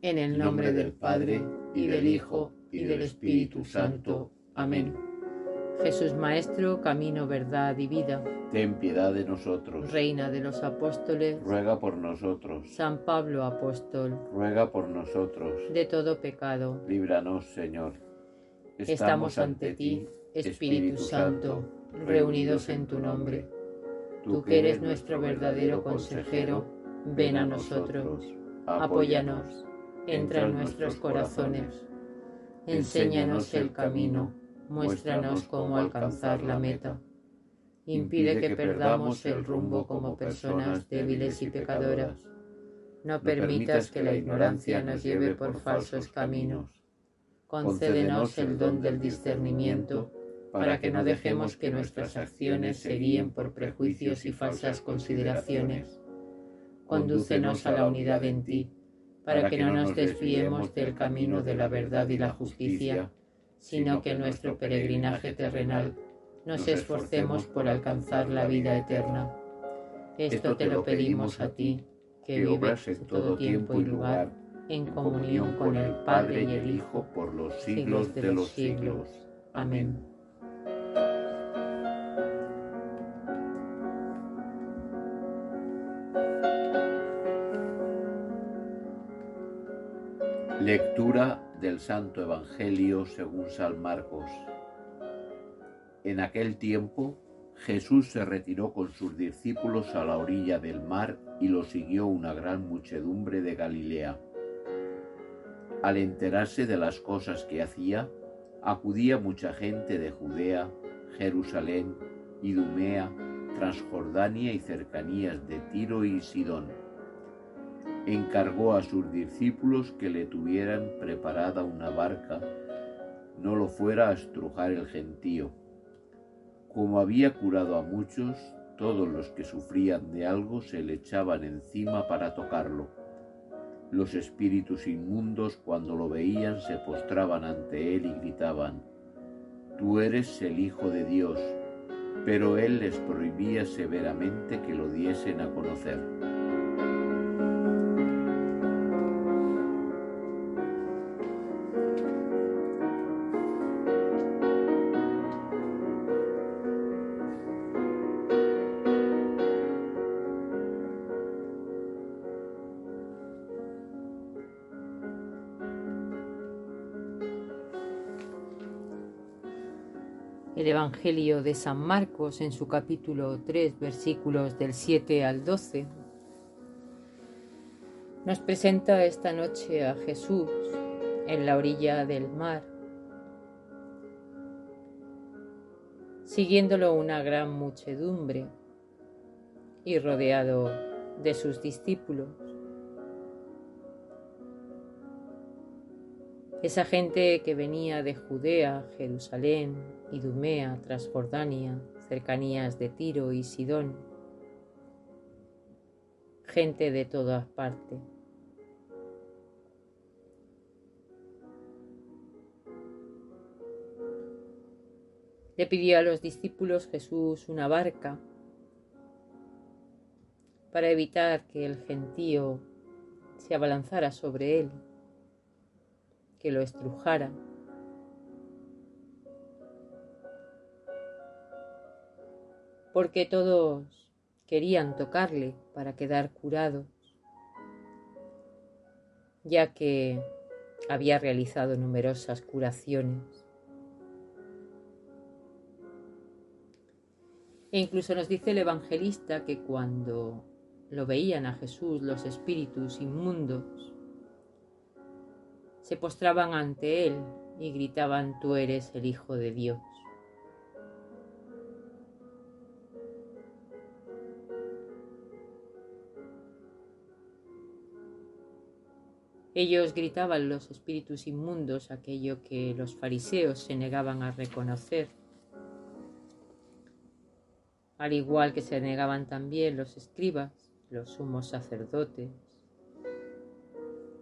En el nombre del Padre, y del Hijo, y del Espíritu Santo. Amén. Jesús Maestro, camino, verdad y vida. Ten piedad de nosotros. Reina de los apóstoles. Ruega por nosotros. San Pablo Apóstol. Ruega por nosotros. De todo pecado. Líbranos, Señor. Estamos ante ti, Espíritu Santo, reunidos en tu nombre. Tú que eres nuestro verdadero consejero, ven a nosotros. Apóyanos. Entra en nuestros corazones. Enséñanos el camino muéstranos cómo alcanzar la meta. Impide que perdamos el rumbo como personas débiles y pecadoras. No permitas que la ignorancia nos lleve por falsos caminos. Concédenos el don del discernimiento para que no dejemos que nuestras acciones se guíen por prejuicios y falsas consideraciones. Condúcenos a la unidad en ti, para que no nos desviemos del camino de la verdad y la justicia sino que en nuestro peregrinaje terrenal nos esforcemos por alcanzar la vida eterna. Esto te lo pedimos a ti, que vives en todo tiempo y lugar, en comunión con el Padre y el Hijo, por los siglos de los siglos. Amén. Lectura del Santo Evangelio según San Marcos. En aquel tiempo Jesús se retiró con sus discípulos a la orilla del mar y lo siguió una gran muchedumbre de Galilea. Al enterarse de las cosas que hacía, acudía mucha gente de Judea, Jerusalén, Idumea, Transjordania y cercanías de Tiro y Sidón encargó a sus discípulos que le tuvieran preparada una barca, no lo fuera a estrujar el gentío. Como había curado a muchos, todos los que sufrían de algo se le echaban encima para tocarlo. Los espíritus inmundos cuando lo veían se postraban ante él y gritaban, Tú eres el Hijo de Dios, pero él les prohibía severamente que lo diesen a conocer. Evangelio de San Marcos en su capítulo 3 versículos del 7 al 12 nos presenta esta noche a Jesús en la orilla del mar, siguiéndolo una gran muchedumbre y rodeado de sus discípulos. Esa gente que venía de Judea, Jerusalén, Idumea, Transjordania, cercanías de Tiro y Sidón, gente de todas partes. Le pidió a los discípulos Jesús una barca para evitar que el gentío se abalanzara sobre él que lo estrujara. Porque todos querían tocarle para quedar curados, ya que había realizado numerosas curaciones. E incluso nos dice el evangelista que cuando lo veían a Jesús los espíritus inmundos, se postraban ante él y gritaban, tú eres el Hijo de Dios. Ellos gritaban los espíritus inmundos aquello que los fariseos se negaban a reconocer, al igual que se negaban también los escribas, los sumos sacerdotes,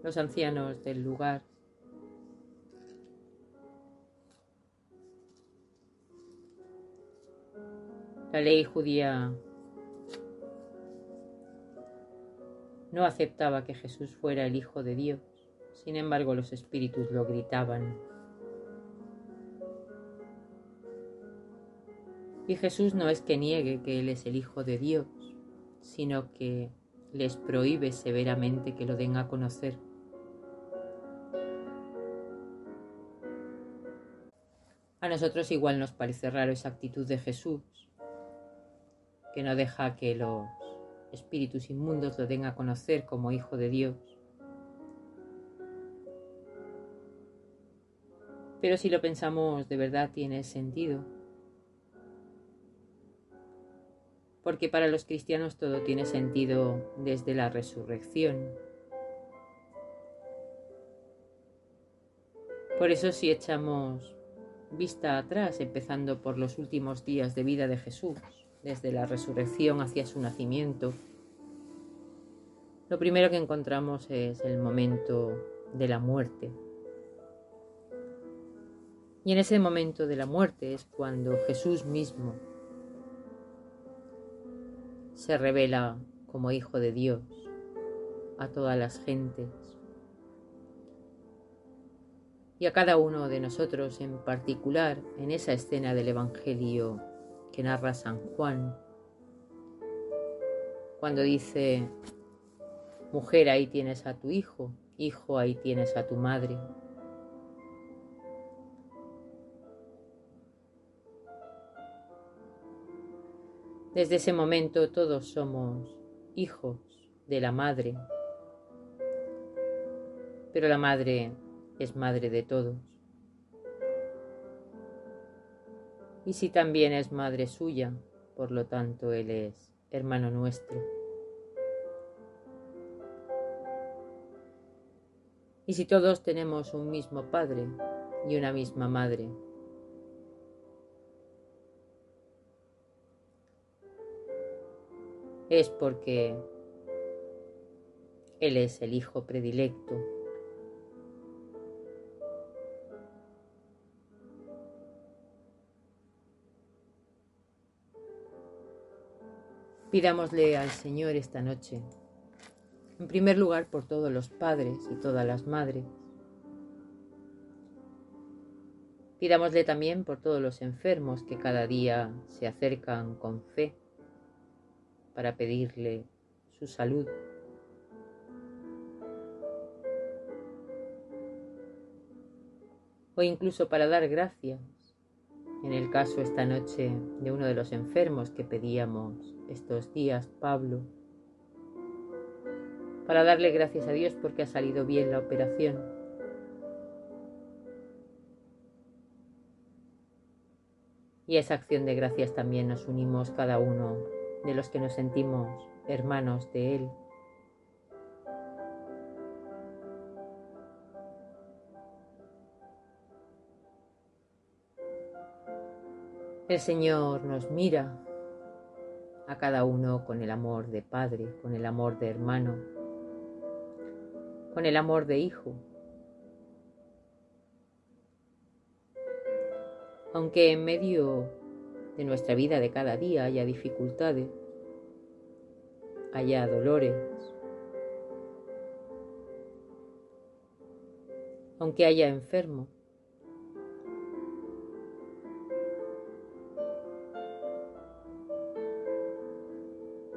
los ancianos del lugar. La ley judía no aceptaba que Jesús fuera el Hijo de Dios, Sin embargo, los espíritus lo gritaban. Y Jesús no es que niegue que Él es el Hijo de Dios, sino que les prohíbe severamente que lo den a conocer. A nosotros igual nos parece raro esa actitud de Jesús, que no deja que los espíritus inmundos lo den a conocer como Hijo de Dios. Pero si lo pensamos de verdad tiene sentido. Porque para los cristianos todo tiene sentido desde la resurrección. Por eso si echamos vista atrás, empezando por los últimos días de vida de Jesús, desde la resurrección hacia su nacimiento, lo primero que encontramos es el momento de la muerte. Y en ese momento de la muerte es cuando Jesús mismo se revela como Hijo de Dios a todas las gentes y a cada uno de nosotros en particular en esa escena del Evangelio que narra San Juan, cuando dice, mujer, ahí tienes a tu hijo, hijo, ahí tienes a tu madre. Desde ese momento todos somos hijos de la madre, pero la madre es madre de todos. Y si también es madre suya, por lo tanto Él es hermano nuestro. Y si todos tenemos un mismo Padre y una misma Madre, es porque Él es el Hijo predilecto Pidámosle al Señor esta noche, en primer lugar por todos los padres y todas las madres. Pidámosle también por todos los enfermos que cada día se acercan con fe para pedirle su salud. O incluso para dar gracias, en el caso esta noche de uno de los enfermos que pedíamos estos días Pablo para darle gracias a Dios porque ha salido bien la operación. Y a esa acción de gracias también nos unimos cada uno de los que nos sentimos hermanos de Él. El Señor nos mira a cada uno con el amor de padre, con el amor de hermano, con el amor de hijo. Aunque en medio de nuestra vida de cada día haya dificultades, haya dolores, aunque haya enfermo,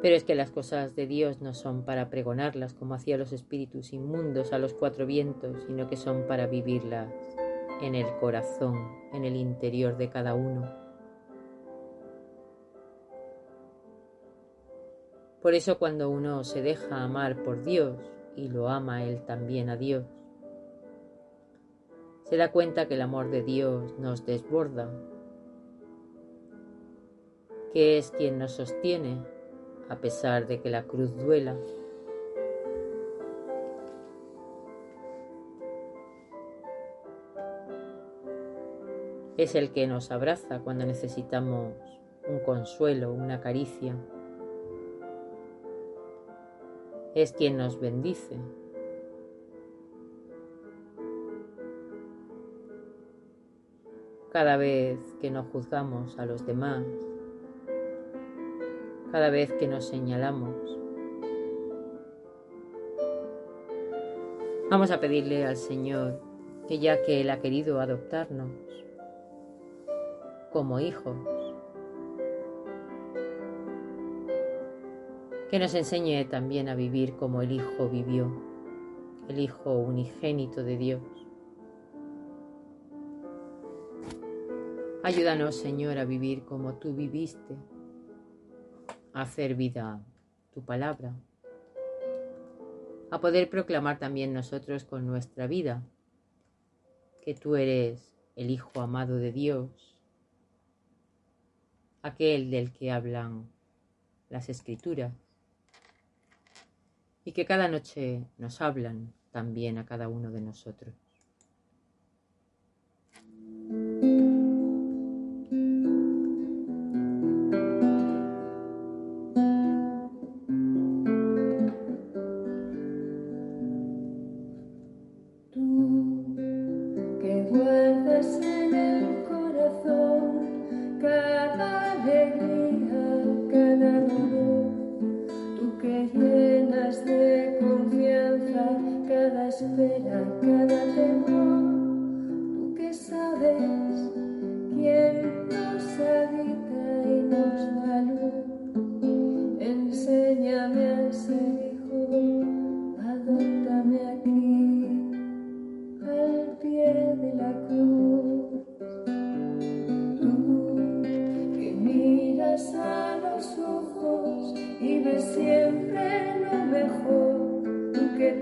Pero es que las cosas de Dios no son para pregonarlas como hacían los espíritus inmundos a los cuatro vientos, sino que son para vivirlas en el corazón, en el interior de cada uno. Por eso cuando uno se deja amar por Dios y lo ama Él también a Dios, se da cuenta que el amor de Dios nos desborda, que es quien nos sostiene a pesar de que la cruz duela. Es el que nos abraza cuando necesitamos un consuelo, una caricia. Es quien nos bendice. Cada vez que no juzgamos a los demás, cada vez que nos señalamos. Vamos a pedirle al Señor que ya que Él ha querido adoptarnos como hijos, que nos enseñe también a vivir como el Hijo vivió, el Hijo unigénito de Dios. Ayúdanos, Señor, a vivir como tú viviste, hacer vida tu palabra, a poder proclamar también nosotros con nuestra vida que tú eres el Hijo amado de Dios, aquel del que hablan las escrituras y que cada noche nos hablan también a cada uno de nosotros.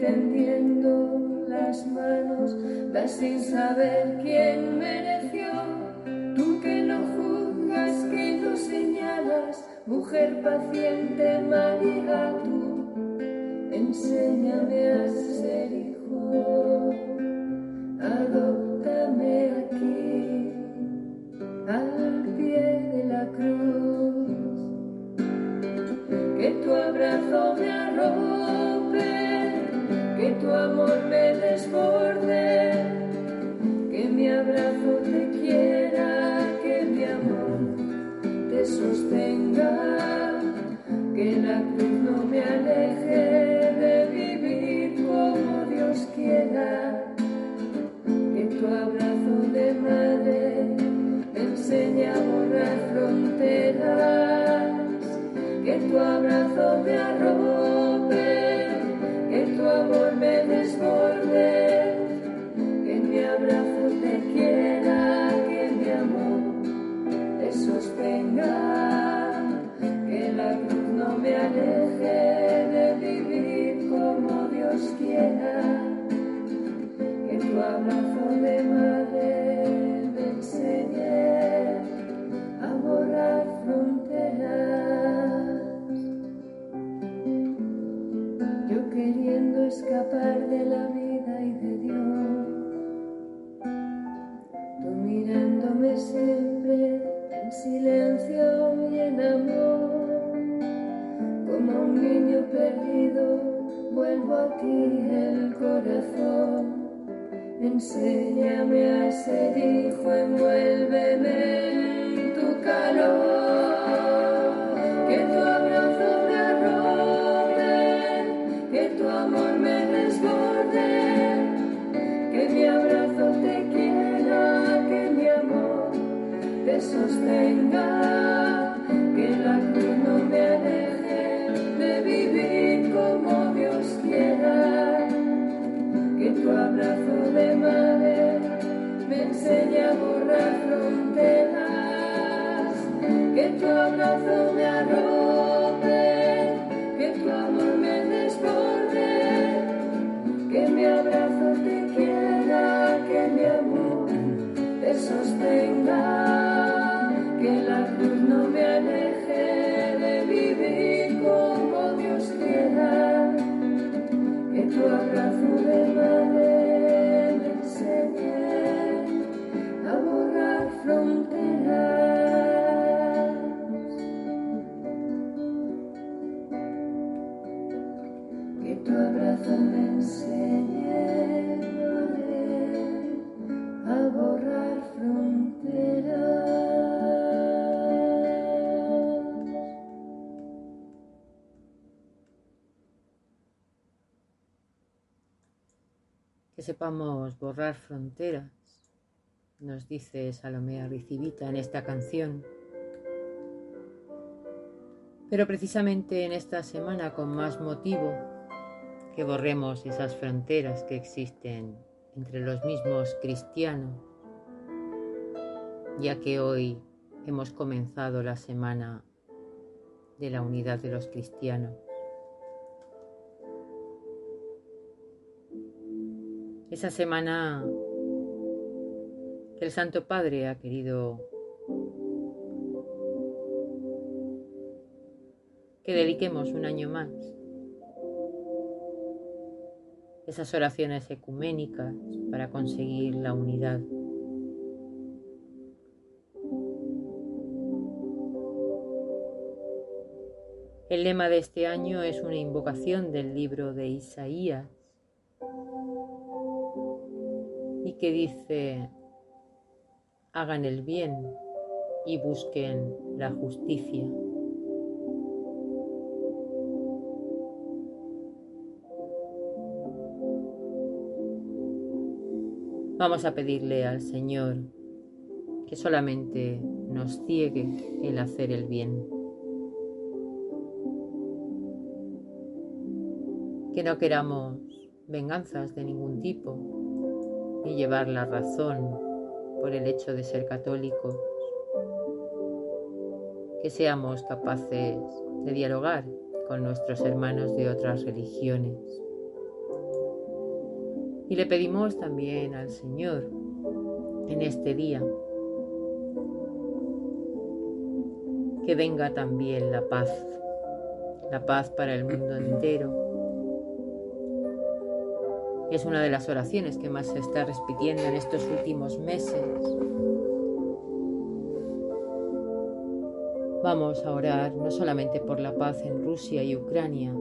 tendiendo las manos, das sin saber quién mereció. Tú que no juzgas, que no señalas, mujer paciente, María, tú, enséñame a ser hijo. Adoro love. sing. open abrazo me enseñaré a borrar fronteras. Que sepamos borrar fronteras, nos dice Salomé Ricivita en esta canción. Pero precisamente en esta semana, con más motivo, que borremos esas fronteras que existen entre los mismos cristianos, ya que hoy hemos comenzado la semana de la unidad de los cristianos. Esa semana que el Santo Padre ha querido que dediquemos un año más esas oraciones ecuménicas para conseguir la unidad. El lema de este año es una invocación del libro de Isaías y que dice, hagan el bien y busquen la justicia. Vamos a pedirle al Señor que solamente nos ciegue el hacer el bien. Que no queramos venganzas de ningún tipo, ni llevar la razón por el hecho de ser católicos. Que seamos capaces de dialogar con nuestros hermanos de otras religiones y le pedimos también al Señor en este día que venga también la paz, la paz para el mundo entero. Es una de las oraciones que más se está repitiendo en estos últimos meses. Vamos a orar no solamente por la paz en Rusia y Ucrania,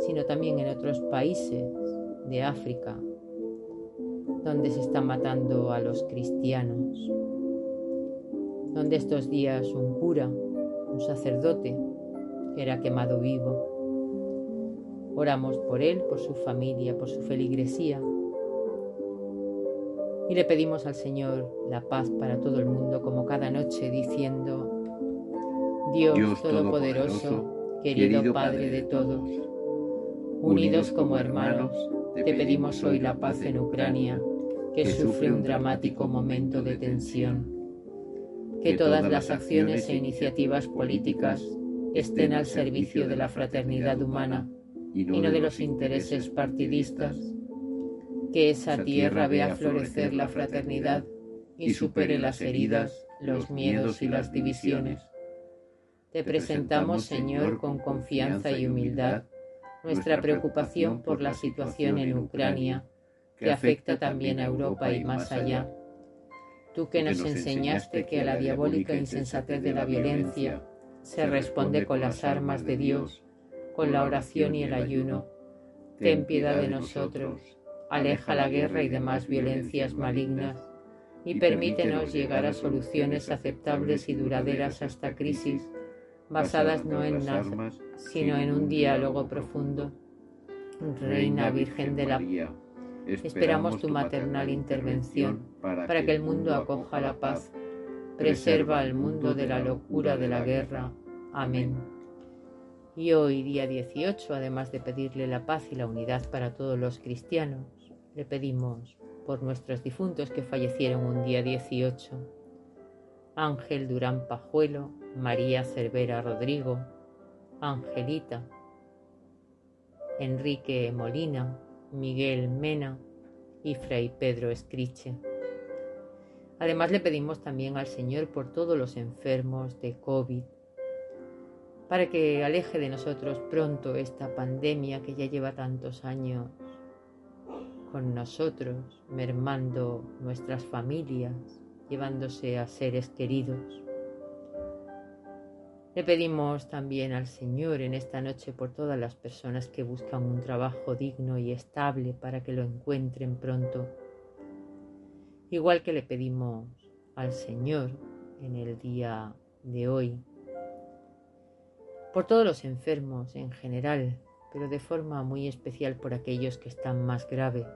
sino también en otros países de África, donde se está matando a los cristianos, donde estos días un cura, un sacerdote, era quemado vivo. Oramos por él, por su familia, por su feligresía y le pedimos al Señor la paz para todo el mundo como cada noche diciendo, Dios, Todopoderoso, querido Padre de todos, unidos como hermanos, te pedimos hoy la paz en Ucrania que sufre un dramático momento de tensión. Que todas las acciones e iniciativas políticas estén al servicio de la fraternidad humana y no de los intereses partidistas. Que esa tierra vea florecer la fraternidad y supere las heridas, los miedos y las divisiones. Te presentamos, Señor, con confianza y humildad, nuestra preocupación por la situación en Ucrania que afecta también a Europa y más allá. Tú que nos enseñaste que a la diabólica insensatez de la violencia se responde con las armas de Dios, con la oración y el ayuno, ten piedad de nosotros, aleja la guerra y demás violencias malignas y permítenos llegar a soluciones aceptables y duraderas a esta crisis, basadas no en nada, sino en un diálogo profundo. Reina Virgen de la Esperamos tu maternal intervención para que el mundo acoja la paz. Preserva al mundo de la locura de la guerra. Amén. Y hoy, día 18, además de pedirle la paz y la unidad para todos los cristianos, le pedimos por nuestros difuntos que fallecieron un día 18. Ángel Durán Pajuelo, María Cervera Rodrigo, Angelita, Enrique Molina, Miguel Mena y Fray Pedro Escriche. Además le pedimos también al Señor por todos los enfermos de COVID, para que aleje de nosotros pronto esta pandemia que ya lleva tantos años con nosotros, mermando nuestras familias, llevándose a seres queridos. Le pedimos también al Señor en esta noche por todas las personas que buscan un trabajo digno y estable para que lo encuentren pronto. Igual que le pedimos al Señor en el día de hoy. Por todos los enfermos en general, pero de forma muy especial por aquellos que están más graves.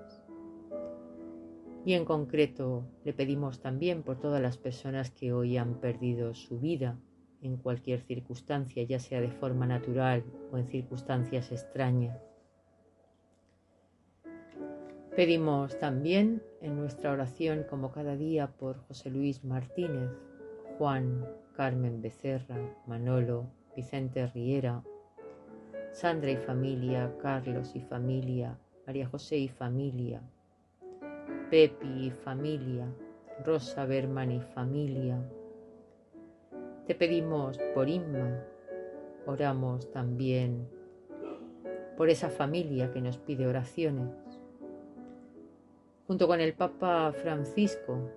Y en concreto le pedimos también por todas las personas que hoy han perdido su vida en cualquier circunstancia, ya sea de forma natural o en circunstancias extrañas. Pedimos también en nuestra oración, como cada día, por José Luis Martínez, Juan, Carmen Becerra, Manolo, Vicente Riera, Sandra y familia, Carlos y familia, María José y familia, Pepi y familia, Rosa Berman y familia. Te pedimos por Inma, oramos también por esa familia que nos pide oraciones. Junto con el Papa Francisco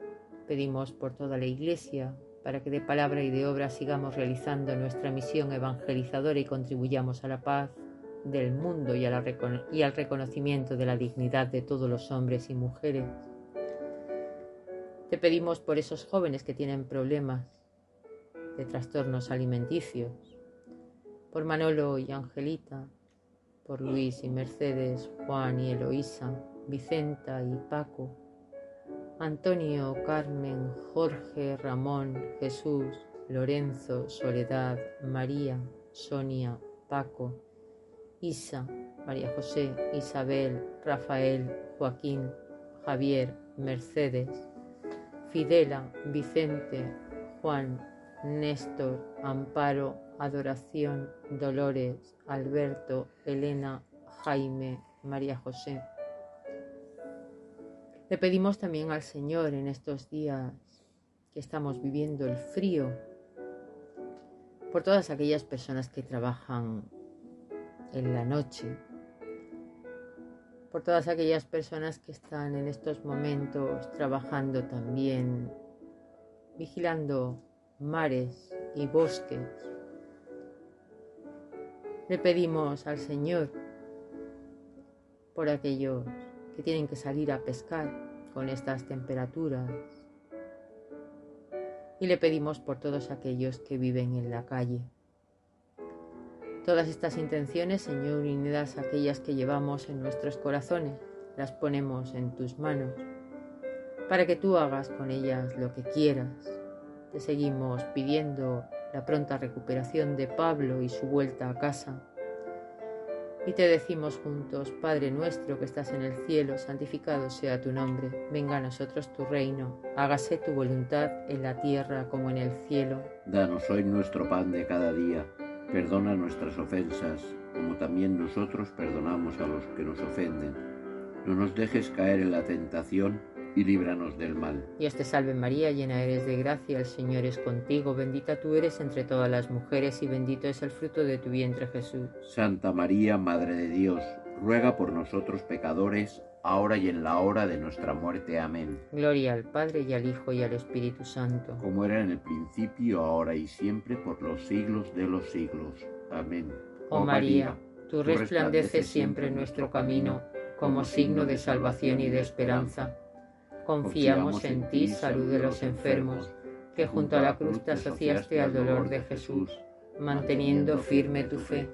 pedimos por toda la Iglesia, para que de palabra y de obra sigamos realizando nuestra misión evangelizadora y contribuyamos a la paz del mundo y, al reconocimiento de la dignidad de todos los hombres y mujeres. Te pedimos por esos jóvenes que tienen problemas de trastornos alimenticios, por Manolo y Angelita, por Luis y Mercedes, Juan y Eloísa, Vicenta y Paco, Antonio, Carmen, Jorge, Ramón, Jesús, Lorenzo, Soledad, María, Sonia, Paco, Isa, María José, Isabel, Rafael, Joaquín, Javier, Mercedes, Fidela, Vicente, Juan, Néstor, Amparo, Adoración, Dolores, Alberto, Elena, Jaime, María José. Le pedimos también al Señor en estos días que estamos viviendo el frío, por todas aquellas personas que trabajan en la noche, por todas aquellas personas que están en estos momentos trabajando también, vigilando mares y bosques. Le pedimos al Señor por aquellos que tienen que salir a pescar con estas temperaturas. Y le pedimos por todos aquellos que viven en la calle. Todas estas intenciones, Señor, unidas a aquellas que llevamos en nuestros corazones, las ponemos en tus manos, para que tú hagas con ellas lo que quieras. Te seguimos pidiendo la pronta recuperación de Pablo y su vuelta a casa y te decimos juntos, Padre nuestro que estás en el cielo, santificado sea tu nombre, venga a nosotros tu reino, hágase tu voluntad en la tierra como en el cielo. Danos hoy nuestro pan de cada día, perdona nuestras ofensas, como también nosotros perdonamos a los que nos ofenden. No nos dejes caer en la tentación y líbranos del mal. Dios te salve María, llena eres de gracia, el Señor es contigo, bendita tú eres entre todas las mujeres y bendito es el fruto de tu vientre Jesús. Santa María, Madre de Dios, ruega por nosotros pecadores, ahora y en la hora de nuestra muerte. Amén. Gloria al Padre y al Hijo y al Espíritu Santo. Como era en el principio, ahora y siempre, por los siglos de los siglos. Amén. Oh, María, tú resplandeces siempre en nuestro camino como signo de salvación y de esperanza Confiamos en ti, salud de los enfermos, que junto a la cruz te asociaste al dolor de Jesús, manteniendo firme tu fe.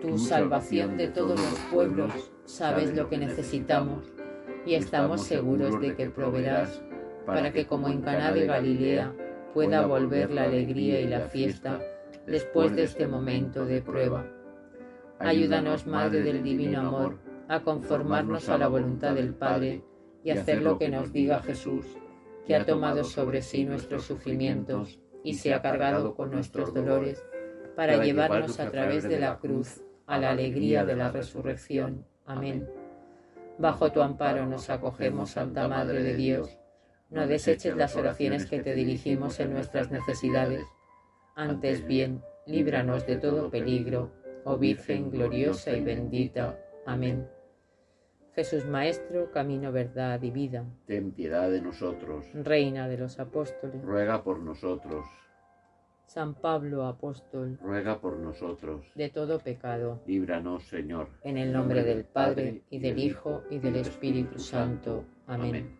Tu salvación de todos los pueblos, sabes lo que necesitamos y estamos seguros de que proveerás para que como en Caná de Galilea pueda volver la alegría y la fiesta después de este momento de prueba. Ayúdanos, Madre del Divino Amor, a conformarnos a la voluntad del Padre y hacer lo que nos diga Jesús, que ha tomado sobre sí nuestros sufrimientos y se ha cargado con nuestros dolores, para llevarnos a través de la cruz a la alegría de la resurrección. Amén. Bajo tu amparo nos acogemos, Santa Madre de Dios. No deseches las oraciones que te dirigimos en nuestras necesidades. Antes bien, líbranos de todo peligro, oh Virgen gloriosa y bendita. Amén. Jesús Maestro, camino, verdad y vida. Ten piedad de nosotros. Reina de los apóstoles. Ruega por nosotros. San Pablo Apóstol. Ruega por nosotros. De todo pecado. Líbranos, Señor. En el nombre del Padre, y del Hijo, y del Espíritu Santo. Amén.